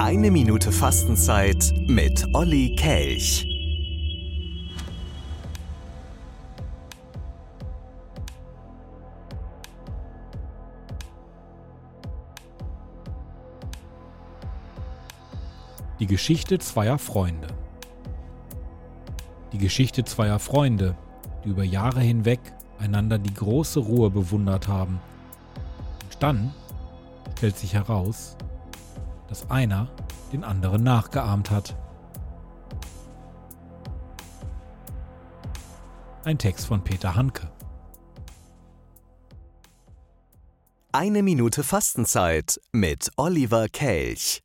Eine Minute Fastenzeit mit Olli Kelch. Die Geschichte zweier Freunde. Die Geschichte zweier Freunde, die über Jahre hinweg einander die große Ruhe bewundert haben. Und dann stellt sich heraus, dass einer den anderen nachgeahmt hat. Ein Text von Peter Hanke. Eine Minute Fastenzeit mit Oliver Kelch.